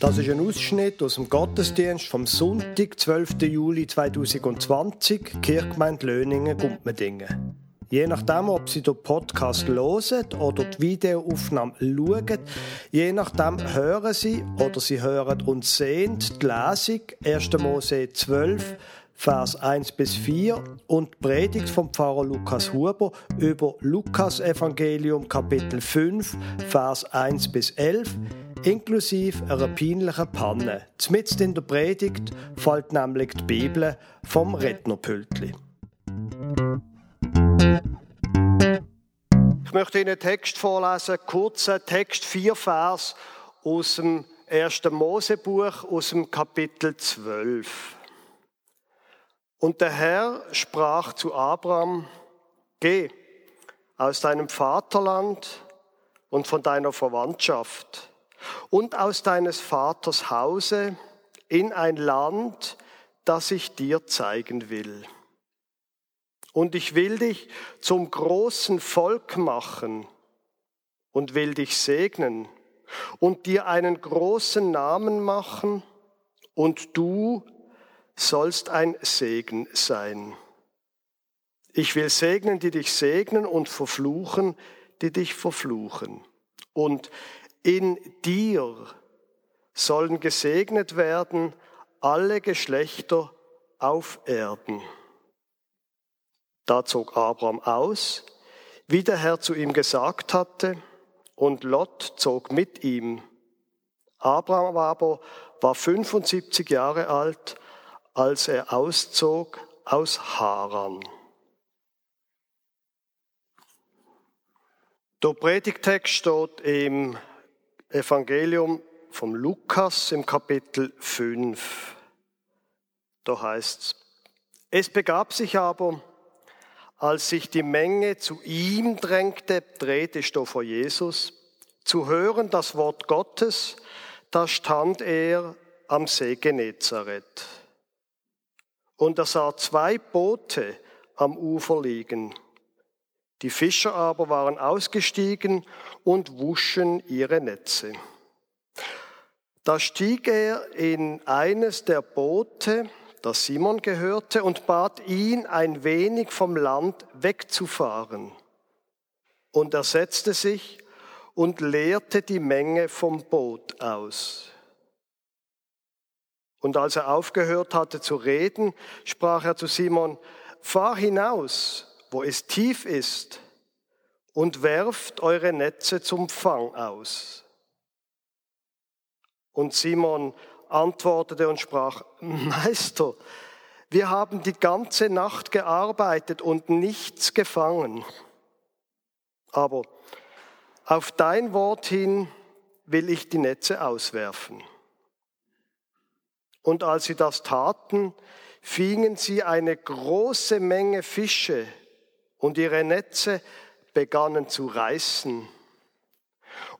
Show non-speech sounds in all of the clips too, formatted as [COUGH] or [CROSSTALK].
Das ist ein Ausschnitt aus dem Gottesdienst vom Sonntag, 12. Juli 2020, Kirchgemeinde Löningen, Gumpmendingen. Je nachdem, ob Sie den Podcast hören oder die Videoaufnahme schauen, je nachdem hören Sie oder Sie hören und sehen die Lesung 1. Mose 12, Vers 1 bis 4 und die Predigt vom Pfarrer Lukas Huber über Lukas Evangelium Kapitel 5, Vers 1 bis 11 inklusive einer peinlichen Panne. Zumindest in der Predigt fällt nämlich die Bibel vom Rednerpültli. Ich möchte Ihnen einen Text vorlesen, kurzen Text, vier Vers aus dem ersten Mosebuch, aus dem Kapitel 12. Und der Herr sprach zu Abraham, geh aus deinem Vaterland und von deiner Verwandtschaft und aus deines Vaters Hause in ein Land, das ich dir zeigen will. Und ich will dich zum großen Volk machen und will dich segnen und dir einen großen Namen machen und du sollst ein Segen sein. Ich will segnen, die dich segnen und verfluchen, die dich verfluchen. Und in dir sollen gesegnet werden alle Geschlechter auf Erden. Da zog Abraham aus, wie der Herr zu ihm gesagt hatte, und Lot zog mit ihm. Abraham aber war 75 Jahre alt, als er auszog aus Haran. Der Predigtext steht im Evangelium vom Lukas im Kapitel 5. Da heißt's, es begab sich aber, als sich die Menge zu ihm drängte, drehte ich vor Jesus, zu hören das Wort Gottes, da stand er am See Genezareth. Und er sah zwei Boote am Ufer liegen. Die Fischer aber waren ausgestiegen und wuschen ihre Netze. Da stieg er in eines der Boote, das Simon gehörte, und bat ihn, ein wenig vom Land wegzufahren. Und er setzte sich und leerte die Menge vom Boot aus. Und als er aufgehört hatte zu reden, sprach er zu Simon, fahr hinaus wo es tief ist, und werft eure Netze zum Fang aus. Und Simon antwortete und sprach, [LAUGHS] Meister, wir haben die ganze Nacht gearbeitet und nichts gefangen. Aber auf dein Wort hin will ich die Netze auswerfen. Und als sie das taten, fingen sie eine große Menge Fische, und ihre Netze begannen zu reißen.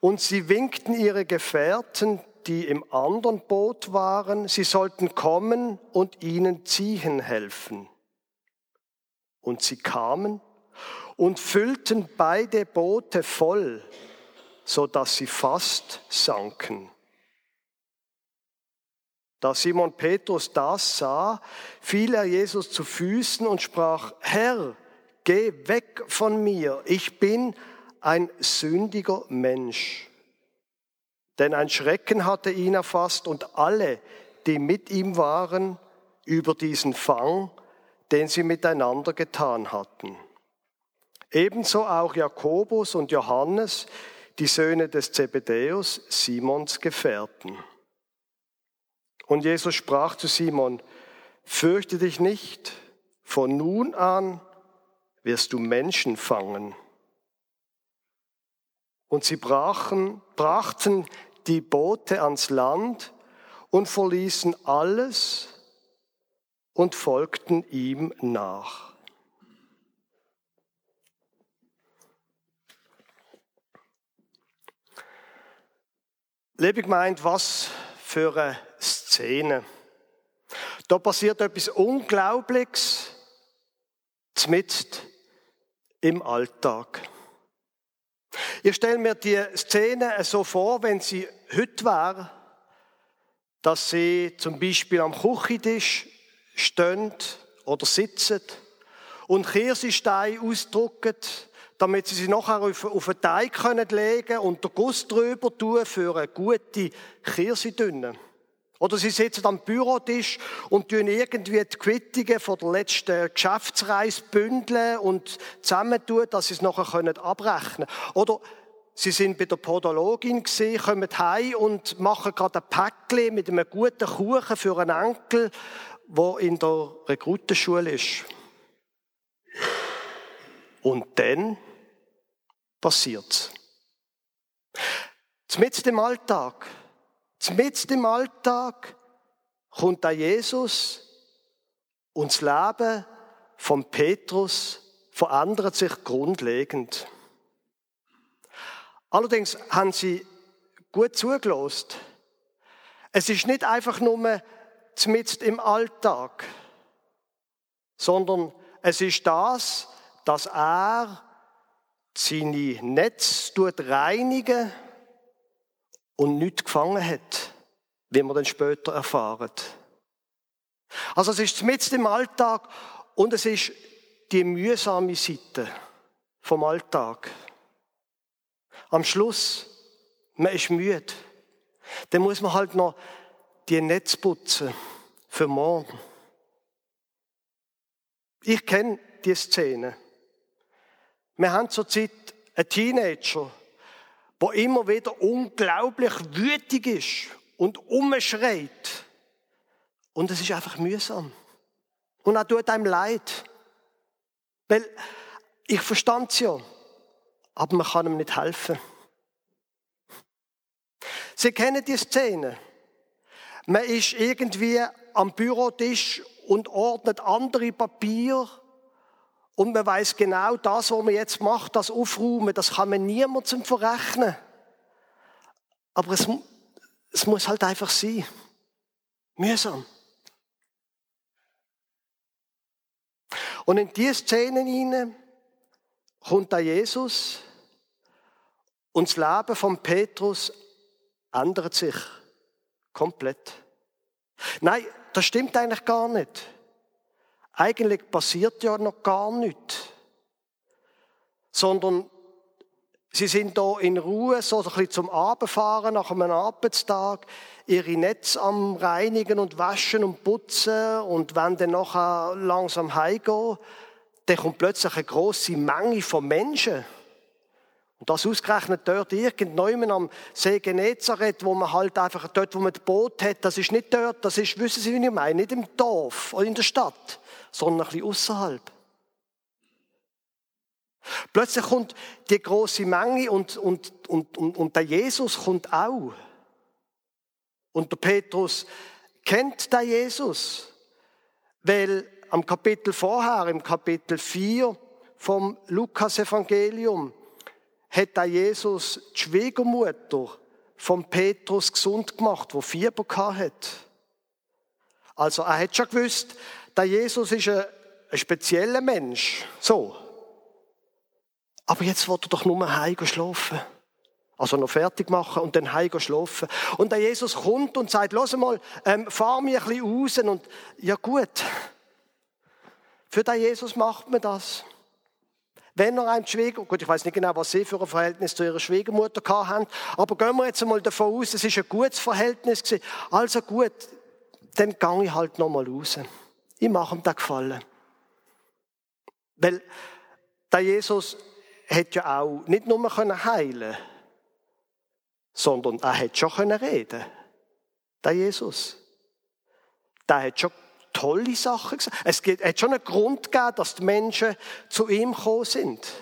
Und sie winkten ihre Gefährten, die im anderen Boot waren, sie sollten kommen und ihnen ziehen helfen. Und sie kamen und füllten beide Boote voll, so dass sie fast sanken. Da Simon Petrus das sah, fiel er Jesus zu Füßen und sprach, Herr, geh weg von mir, ich bin ein sündiger Mensch. Denn ein Schrecken hatte ihn erfasst und alle, die mit ihm waren, über diesen Fang, den sie miteinander getan hatten. Ebenso auch Jakobus und Johannes, die Söhne des Zebedäus, Simons Gefährten. Und Jesus sprach zu Simon, fürchte dich nicht, von nun an wirst du Menschen fangen. Und sie brachen, brachten die Boote ans Land und verließen alles und folgten ihm nach. Liebe gemeint, was für eine Szene. Da passiert etwas Unglaubliches, mitten im Alltag. Ich stelle mir die Szene so vor, wenn sie heute wäre, dass sie zum Beispiel am Küchentisch stehen oder sitzen und Kirschensteine ausdrucken, damit sie sie nachher auf, auf einen Teig können legen und den Guss drüber tun für eine gute Kirschendünne. Oder sie sitzen am Bürotisch und tun irgendwie die Quittungen von der letzten Geschäftsreise bündeln und zusammentun, dass sie es nachher abrechnen können. Oder Sie sind bei der Podologin gesehen, kommen heim und machen gerade ein Päckchen mit einem guten Kuchen für einen Enkel, der in der Rekrutenschule ist. Und dann passiert's. Mit dem Alltag, mit dem Alltag kommt da Jesus und das Leben von Petrus verändert sich grundlegend. Allerdings haben sie gut zugelost. Es ist nicht einfach nur zumindest im Alltag, sondern es ist das, dass er seine Netz reinigen und nichts gefangen hat, wie wir dann später erfahren. Also es ist mitten im Alltag und es ist die mühsame Seite vom Alltag. Am Schluss, man ist müde. Dann muss man halt noch die Netz putzen für morgen. Ich kenne die Szene. Wir haben zurzeit einen Teenager, der immer wieder unglaublich wütig ist und umschreit. Und es ist einfach mühsam. Und er tut einem leid. Weil ich verstand es ja aber man kann ihm nicht helfen. Sie kennen die Szene. Man ist irgendwie am Bürotisch und ordnet andere Papier und man weiß genau, das, was man jetzt macht, das Aufräumen, das kann man niemandem verrechnen. Aber es, es muss halt einfach sein. Mühsam. Und in diese Szenen hinein kommt da Jesus und das Leben von Petrus ändert sich komplett. Nein, das stimmt eigentlich gar nicht. Eigentlich passiert ja noch gar nichts. Sondern sie sind da in Ruhe, so ein bisschen zum Abendfahren nach einem Arbeitstag, ihre Netze am Reinigen und Waschen und Putzen und wenn dann nachher langsam heimgehen, dann kommt plötzlich eine große Menge von Menschen. Und das ausgerechnet dort irgendjemand am See Genezareth, wo man halt einfach dort, wo man das Boot hat, das ist nicht dort, das ist, wissen Sie, wie ich meine, nicht im Dorf oder in der Stadt, sondern ein bisschen außerhalb. Plötzlich kommt die große Menge und, und, und, und, und der Jesus kommt auch. Und der Petrus kennt den Jesus, weil am Kapitel vorher, im Kapitel 4 vom Lukas-Evangelium, hat da Jesus die Schwiegermutter von Petrus gesund gemacht, wo Fieber hat. Also er hat schon gewusst, der Jesus ist ein, ein spezieller Mensch. So. Aber jetzt wird er doch nur heim schlafen. Also noch fertig machen und dann heim schlafen. Und der Jesus kommt und sagt, los mal, ähm, fahr mich ein bisschen raus. Und ja gut, für den Jesus macht man das. Wenn er ein Schwieger, gut, ich weiß nicht genau, was sie für ein Verhältnis zu ihrer Schwiegermutter haben, aber gehen wir jetzt einmal davon aus, es ist ein gutes Verhältnis gewesen. Also gut, dann gehe ich halt nochmal raus. Ich mache ihm das Gefallen. Weil der Jesus hätte ja auch nicht nur heilen können sondern er hätte schon reden können Der Jesus. Der hat schon tolle Sachen gesagt. Es hat schon einen Grund gegeben, dass die Menschen zu ihm gekommen sind.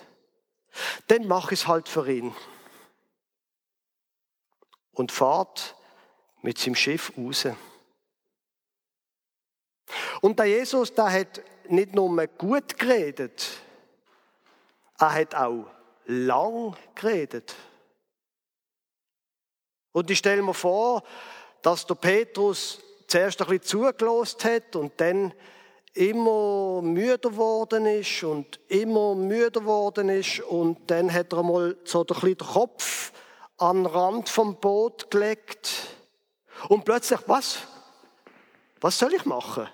Dann mache ich es halt für ihn. Und fahrt mit seinem Schiff raus. Und der Jesus, der hat nicht nur gut geredet, er hat auch lang geredet. Und ich stelle mir vor, dass der Petrus zuerst ein bisschen zugelost hat und dann immer müder geworden ist und immer müder geworden ist und dann hat er mal so ein bisschen den Kopf an den Rand vom Boot gelegt Und plötzlich, was? Was soll ich machen?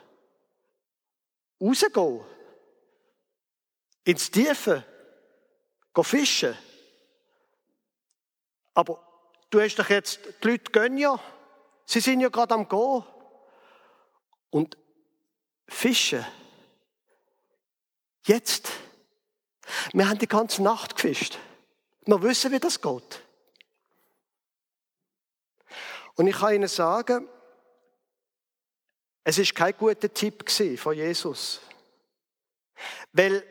Rausgehen? Ins Tiefe? Gehen fischen? Aber du hast doch jetzt, die Leute gehen ja. Sie sind ja gerade am Gehen. Und fischen. Jetzt. Wir haben die ganze Nacht gefischt. Wir wissen, wie das geht. Und ich kann Ihnen sagen, es ist kein guter Tipp von Jesus. Weil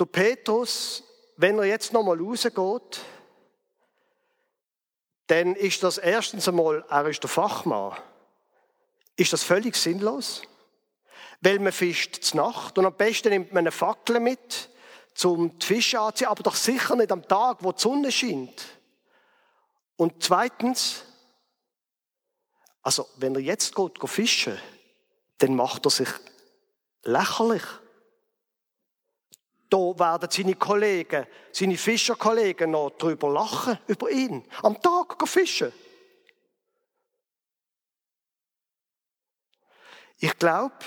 der Petrus, wenn er jetzt nochmal rausgeht, dann ist das erstens einmal, er ist der Fachmann. Ist das völlig sinnlos? Weil man fischt zur Nacht und am besten nimmt man eine Fackel mit, zum die Fische anziehen, aber doch sicher nicht am Tag, wo die Sonne scheint. Und zweitens, also wenn er jetzt geht, geht fischen, dann macht er sich lächerlich. Da werden seine Kollegen, seine Fischerkollegen noch drüber lachen, über ihn. Am Tag gehen fischen. Ich glaube,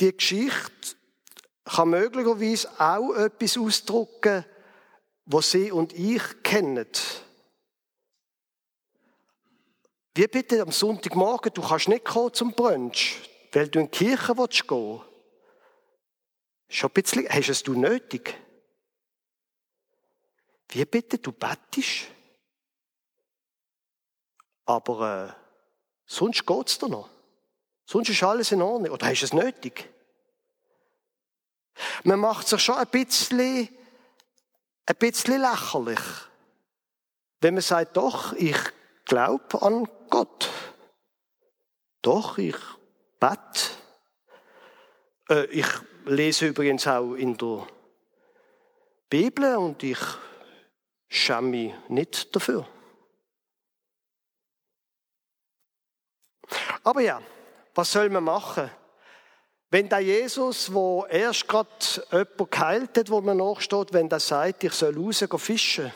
die Geschichte kann möglicherweise auch etwas ausdrücken, was Sie und ich kennen. Wie bitte am Sonntagmorgen, du kannst nicht kommen zum Brunch, weil du in die Kirche willst gehen. Schon ein bisschen, hast es du nötig? Wie bitte, du bettest? Aber äh, sonst geht's dir noch. Sonst ist alles in Ordnung. Oder hast du es nötig? Man macht sich schon ein bisschen, ein bisschen lächerlich, wenn man sagt, doch, ich glaube an Gott. Doch, ich bete. Äh, ich lese übrigens auch in der Bibel und ich schäme mich nicht dafür. Aber ja, was soll man machen? Wenn der Jesus, wo erst gerade jemand geheilt hat, wo man nachsteht, wenn der sagt, ich soll rausgehen fischen,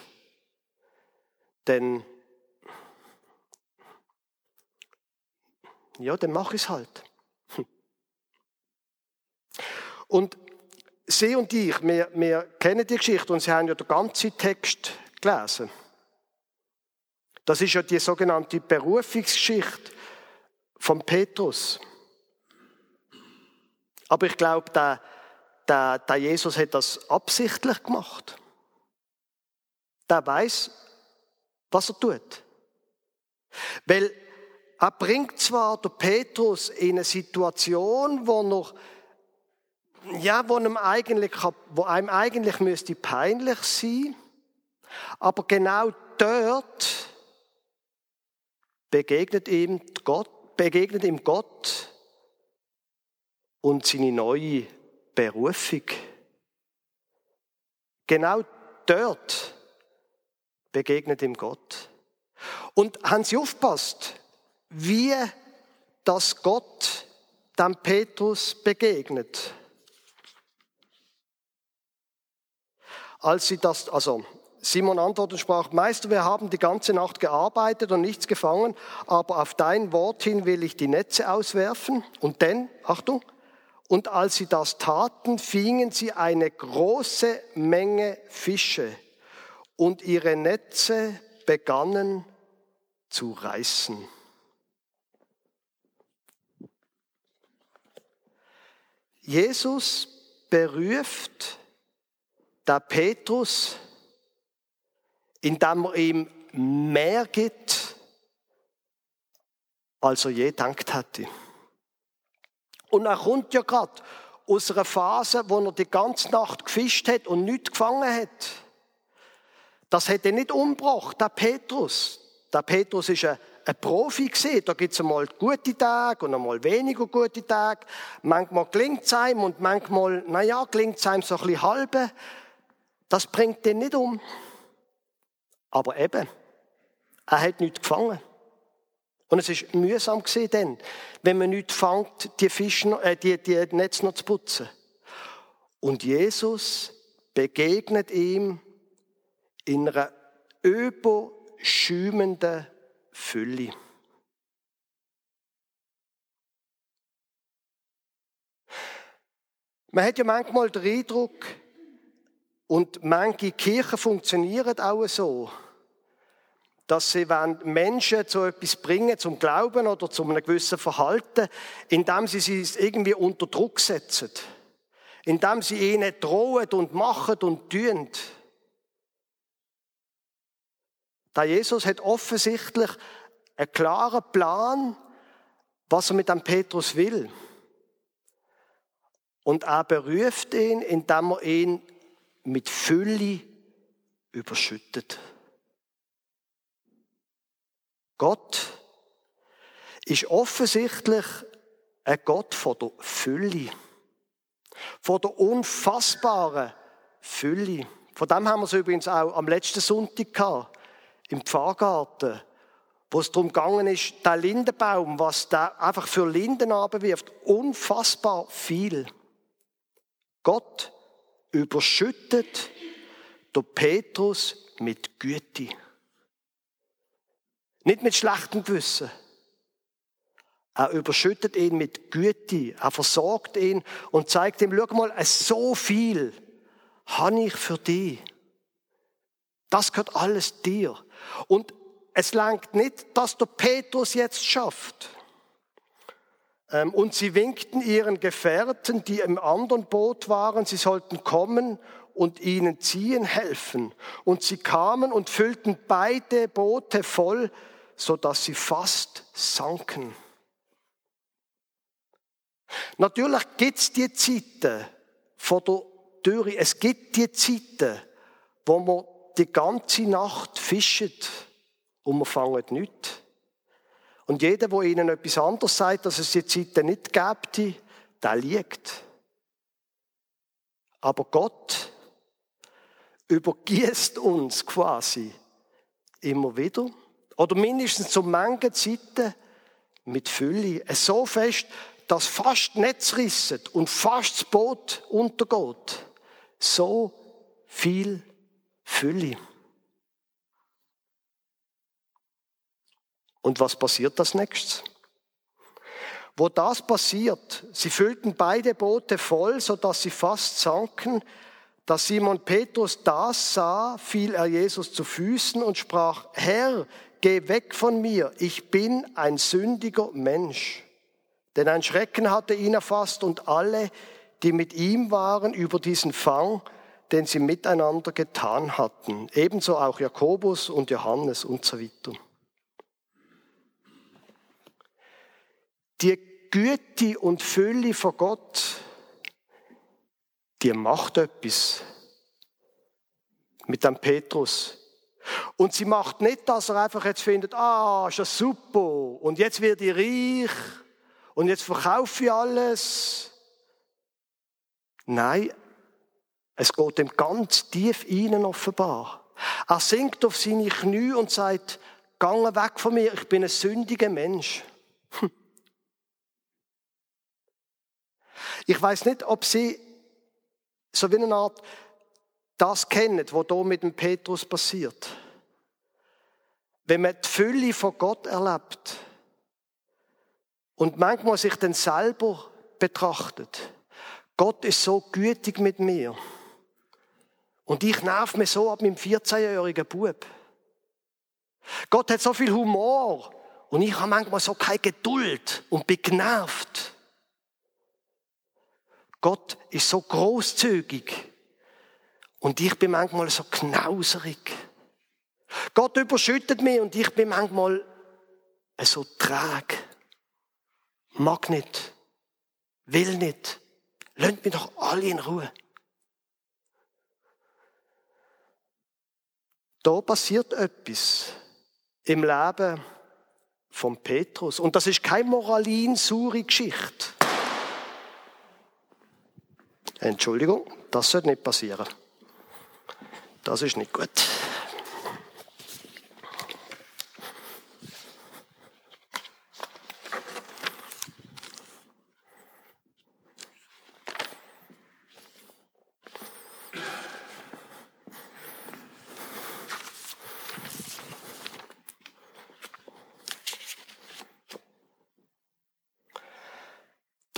dann, ja, dann mach ich es halt. Und Sie und ich, wir, wir kennen die Geschichte und Sie haben ja den ganzen Text gelesen. Das ist ja die sogenannte Berufungsgeschichte von Petrus. Aber ich glaube, der, der, der Jesus hat das absichtlich gemacht. Der weiß, was er tut. Weil er bringt zwar der Petrus in eine Situation, wo noch ja, wo einem eigentlich, wo einem eigentlich müsste peinlich sein, aber genau dort begegnet ihm Gott, begegnet ihm Gott und seine neue Berufung. Genau dort begegnet ihm Gott. Und haben Sie aufgepasst, wie das Gott dem Petrus begegnet? Als sie das, also Simon antwortete und sprach, Meister, wir haben die ganze Nacht gearbeitet und nichts gefangen, aber auf dein Wort hin will ich die Netze auswerfen. Und denn, Achtung, und als sie das taten, fingen sie eine große Menge Fische und ihre Netze begannen zu reißen. Jesus beruft der Petrus, indem er ihm mehr gibt, als er je gedacht hatte. Und er kommt ja gerade aus einer Phase, wo er die ganze Nacht gefischt hat und nichts gefangen hat. Das hätte nicht umgebracht, der Petrus. Der Petrus ist ein, ein Profi gesehen. Da gibt es einmal gute Tage und einmal weniger gute Tage. Manchmal klingt es einem und manchmal, naja, klingt es einem so ein bisschen halbe. Das bringt den nicht um. Aber eben, er hat nichts gefangen. Und es ist mühsam gesehen, denn, wenn man nichts fängt, die, Fische, äh, die, die Netze noch zu putzen. Und Jesus begegnet ihm in einer überschäumenden Fülle. Man hat ja manchmal den Eindruck, und manche Kirchen funktionieren auch so, dass sie wenn Menschen zu etwas bringen, zum Glauben oder zu einem gewissen Verhalten, indem sie sie irgendwie unter Druck setzen, indem sie ihnen drohen und machen und tun. Da Jesus hat offensichtlich einen klaren Plan, was er mit dem Petrus will. Und er beruft ihn, indem er ihn mit Fülle überschüttet. Gott ist offensichtlich ein Gott von der Fülle, von der unfassbaren Fülle. Von dem haben wir es übrigens auch am letzten Sonntag gehabt, im Pfarrgarten, wo es darum gegangen ist, der Lindenbaum, was der einfach für Linden abwirft, unfassbar viel. Gott überschüttet der Petrus mit Güte. Nicht mit schlechtem Gewissen. Er überschüttet ihn mit Güte. Er versorgt ihn und zeigt ihm, schau mal, so viel habe ich für dich. Das gehört alles dir. Und es langt nicht, dass der Petrus jetzt schafft. Ähm, und sie winkten ihren Gefährten, die im anderen Boot waren, sie sollten kommen und ihnen ziehen helfen. Und sie kamen und füllten beide Boote voll so dass sie fast sanken. Natürlich gibt es die Zeiten von der Dürre, es gibt die Zeiten, wo man die ganze Nacht fischt und man fängt nichts. Und jeder, der ihnen etwas anderes sagt, dass es die Zeiten nicht gibt, der liegt. Aber Gott übergießt uns quasi immer wieder oder mindestens zu manchen Zeiten mit Fülle. Es so fest, dass fast Netz rissen und fast das Boot untergeht. So viel Fülle. Und was passiert das nächstes? Wo das passiert, sie füllten beide Boote voll, so dass sie fast sanken. Da Simon Petrus das sah, fiel er Jesus zu Füßen und sprach, Herr, geh weg von mir, ich bin ein sündiger Mensch. Denn ein Schrecken hatte ihn erfasst und alle, die mit ihm waren, über diesen Fang, den sie miteinander getan hatten. Ebenso auch Jakobus und Johannes und so weiter. Die Güte und Fülle von Gott, die macht etwas mit dem Petrus. Und sie macht nicht, dass er einfach jetzt findet, ah, ist ja super, und jetzt werde ich reich, und jetzt verkaufe ich alles. Nein, es geht ihm ganz tief innen offenbar. Er sinkt auf seine Knie und sagt, Gange weg von mir, ich bin ein sündiger Mensch. Hm. Ich weiß nicht, ob Sie so wie eine Art das kennen, was hier mit dem Petrus passiert. Wenn man die Fülle von Gott erlebt und manchmal sich dann selber betrachtet, Gott ist so gütig mit mir. Und ich nerv mich so ab meinem 14-jährigen Bub. Gott hat so viel Humor und ich habe manchmal so keine Geduld und bin genervt. Gott ist so großzügig und ich bin manchmal so knauserig. Gott überschüttet mich und ich bin manchmal so träge. Mag nicht, will nicht. Lasst mich doch alle in Ruhe. Da passiert etwas im Leben von Petrus. Und das ist keine moralinsure Geschichte. Entschuldigung, das sollte nicht passieren. Das ist nicht gut.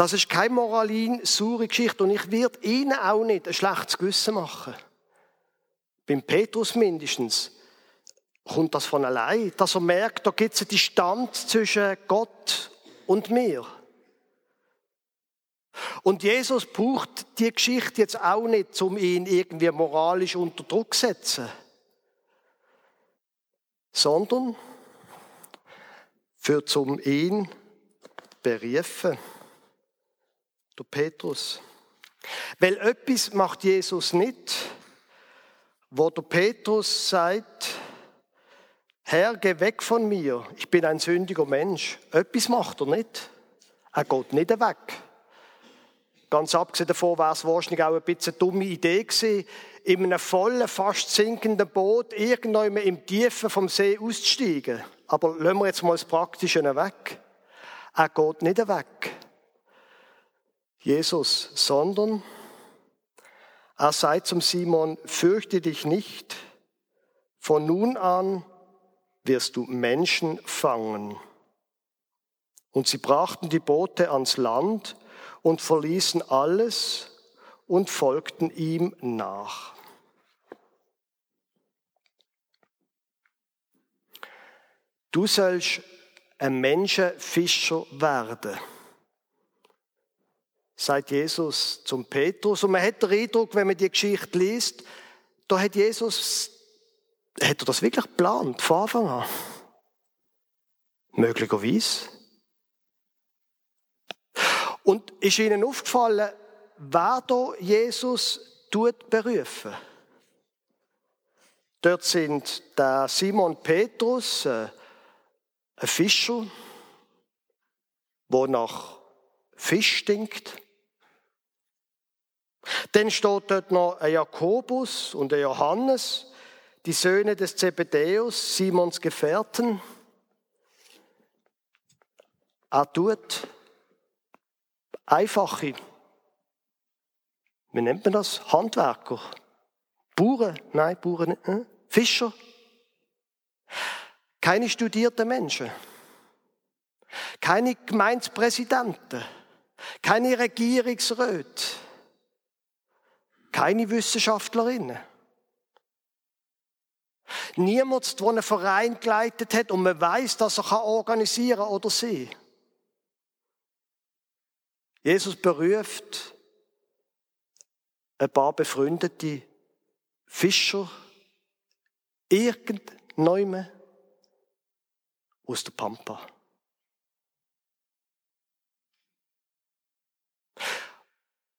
Das ist keine moralin saure Geschichte und ich werde Ihnen auch nicht ein schlechtes Gewissen machen. Beim Petrus mindestens kommt das von allein, dass er merkt, da gibt es eine Distanz zwischen Gott und mir. Und Jesus braucht die Geschichte jetzt auch nicht, um ihn irgendwie moralisch unter Druck zu setzen, sondern für zum ihn berufen. Der Petrus. Weil etwas macht Jesus nicht, wo der Petrus sagt, Herr, geh weg von mir, ich bin ein sündiger Mensch. Etwas macht er nicht. Er geht nicht weg. Ganz abgesehen davon wäre es wahrscheinlich auch ein bisschen eine dumme Idee gewesen, in einem vollen, fast sinkenden Boot irgendwann im Tiefen vom See auszusteigen. Aber lassen wir jetzt mal das Praktische weg. Er geht nicht weg. Jesus, sondern er sagt zum Simon, fürchte dich nicht, von nun an wirst du Menschen fangen. Und sie brachten die Boote ans Land und verließen alles und folgten ihm nach. Du sollst ein Menschenfischer werden, sagt Jesus zum Petrus. Und man hat den Eindruck, wenn man die Geschichte liest, da hat Jesus, hat er das wirklich geplant, von Anfang an? Möglicherweise. Und ist Ihnen aufgefallen, wer da Jesus tut berufen? Dort sind der Simon Petrus, äh, ein Fischer, der nach Fisch stinkt. Dann steht dort noch ein Jakobus und ein Johannes, die Söhne des Zebedäus, Simons Gefährten. Er tut einfache, wie nennt man das? Handwerker. Bauern, nein, Bauern nicht, äh? Fischer. Keine studierten Menschen. Keine Gemeindepräsidenten. Keine Regierungsräte. Keine Wissenschaftlerinnen. Niemand, der einen Verein geleitet hat und man weiß, dass er organisieren kann oder sie. Jesus beruft ein paar befreundete Fischer irgendwann aus der Pampa.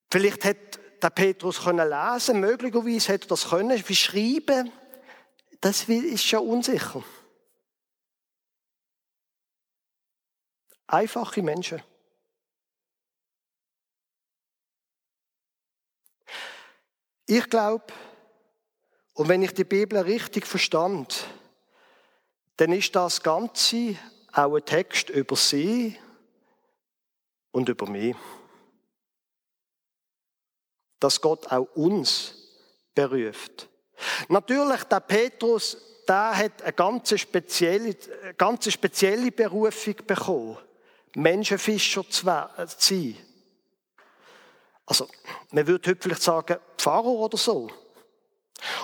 Vielleicht hat der Petrus können lesen, möglicherweise hätte er das können, wie schreiben, das ist schon unsicher. Einfache Menschen. Ich glaube, und wenn ich die Bibel richtig verstand, dann ist das Ganze auch ein Text über sie und über mich. Dass Gott auch uns beruft. Natürlich, der Petrus, der hat eine ganz spezielle, eine ganz spezielle Berufung bekommen, Menschenfischer zu sein. Also, man würde heute vielleicht sagen, Pfarrer oder so.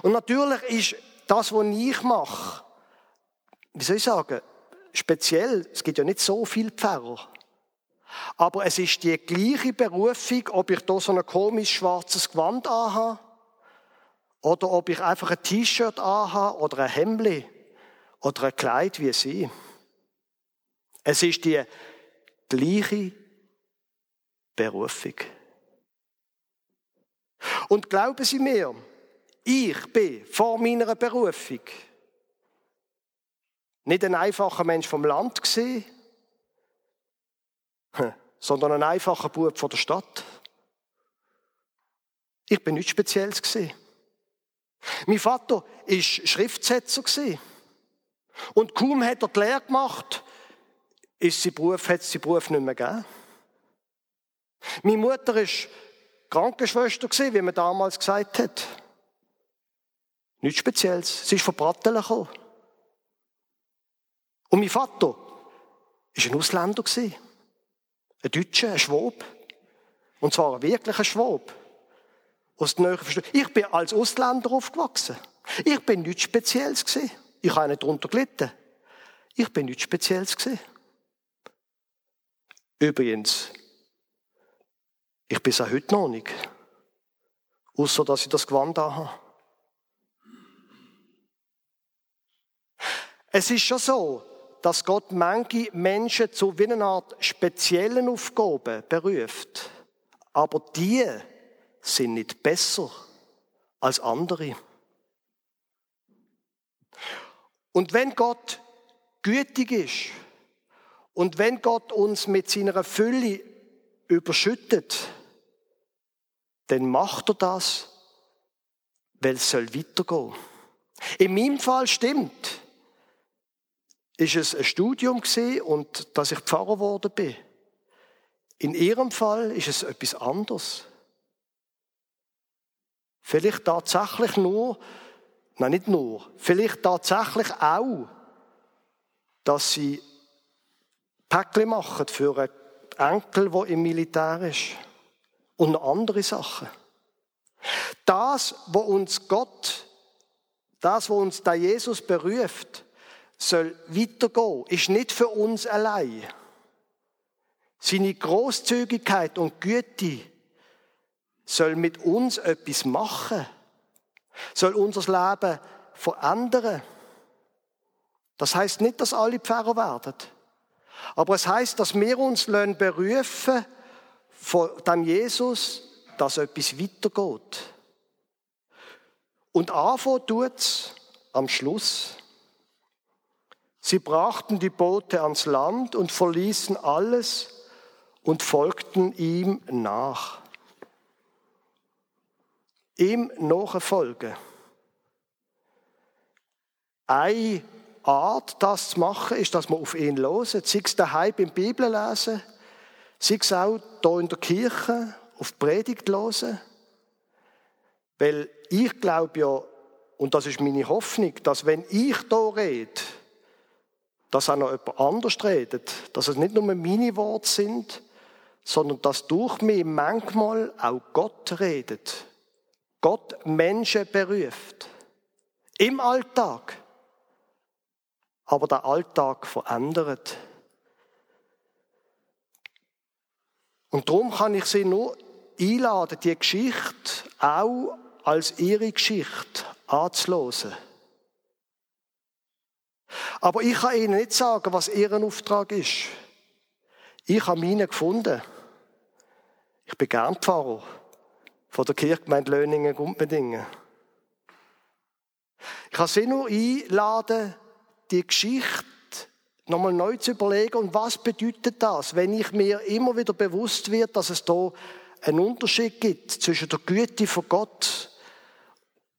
Und natürlich ist das, was ich mache, wie soll ich sagen, speziell. Es gibt ja nicht so viele Pfarrer. Aber es ist die gleiche Berufung, ob ich da so ein komisch schwarzes Gewand anhabe, oder ob ich einfach ein T-Shirt anhabe, oder ein Hemd, oder ein Kleid wie sie. Es ist die gleiche Berufung. Und glauben Sie mir, ich bin vor meiner Berufung nicht ein einfacher Mensch vom Land gesehen, [LAUGHS] sondern ein einfacher Bub von der Stadt. Ich bin nichts Spezielles gesehen. Mein Vater ist Schriftsetzer gesehen und kaum hat er die Lehre gemacht, ist sein Beruf, hat es seinen Beruf nicht mehr gegeben. Meine Mutter ist Krankenschwester gewesen, wie man damals gesagt hat. Nichts Spezielles. Sie ist von Bratteln gekommen. Und mein Vater war ein Ausländer. Ein Deutscher, ein Schwab. Und zwar ein wirklicher Schwab. Aus der ich bin als Ausländer aufgewachsen. Ich bin nichts Spezielles gesehen. Ich habe nicht darunter gelitten. Ich bin nichts Spezielles gesehen. Übrigens, ich bin es auch heute noch nicht. Außer, dass ich das Gewand habe. Es ist schon so, dass Gott manche Menschen zu wie einer Art speziellen Aufgaben beruft. Aber die sind nicht besser als andere. Und wenn Gott gütig ist und wenn Gott uns mit seiner Fülle überschüttet, dann macht er das, weil es soll weitergehen. In meinem Fall stimmt, ist es ein Studium gesehen und dass ich Pfarrer geworden bin. In ihrem Fall ist es etwas anderes. Vielleicht tatsächlich nur, nein, nicht nur, vielleicht tatsächlich auch, dass sie Päckchen machen für einen Enkel, der im Militär ist. Und noch andere Sachen. Das, wo uns Gott, das, wo uns der Jesus beruft, soll weitergehen, ist nicht für uns allein. Seine Großzügigkeit und Güte soll mit uns etwas machen, soll unser Leben verändern. Das heißt nicht, dass alle Pfarrer werden. Aber es heißt, dass wir uns berufen von dem Jesus, dass etwas weitergeht. Und anfangen tut's am Schluss. Sie brachten die Boote ans Land und verließen alles und folgten ihm nach. Ihm nachfolgen. Eine Art, das zu machen, ist, dass man auf ihn hören, sei es daheim beim Bibel lesen, sei es auch hier in der Kirche auf Predigt hören. Weil ich glaube ja, und das ist meine Hoffnung, dass wenn ich hier rede, dass auch noch jemand anders redet, dass es nicht nur meine Worte sind, sondern dass durch mich manchmal auch Gott redet. Gott Menschen beruft. Im Alltag. Aber der Alltag verändert. Und darum kann ich Sie nur einladen, die Geschichte auch als Ihre Geschichte anzulosen. Aber ich kann Ihnen nicht sagen, was Ihr Auftrag ist. Ich habe meinen gefunden. Ich bin gern Pfarrer von der Kirchgemeinde Löningen-Gumpendingen. Ich kann Sie nur einladen, die Geschichte nochmal neu zu überlegen und was bedeutet das, wenn ich mir immer wieder bewusst wird, dass es da einen Unterschied gibt zwischen der Güte von Gott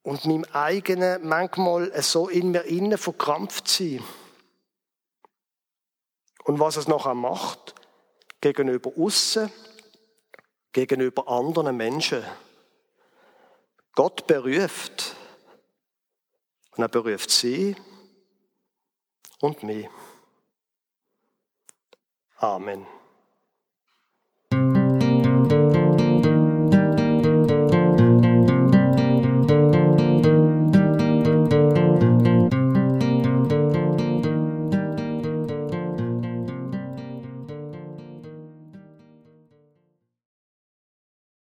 und meinem eigenen, manchmal so in mir innen verkrampft sein. Und was es nachher macht, gegenüber außen, gegenüber anderen Menschen. Gott beruft. Und er beruft sie und mich. Amen.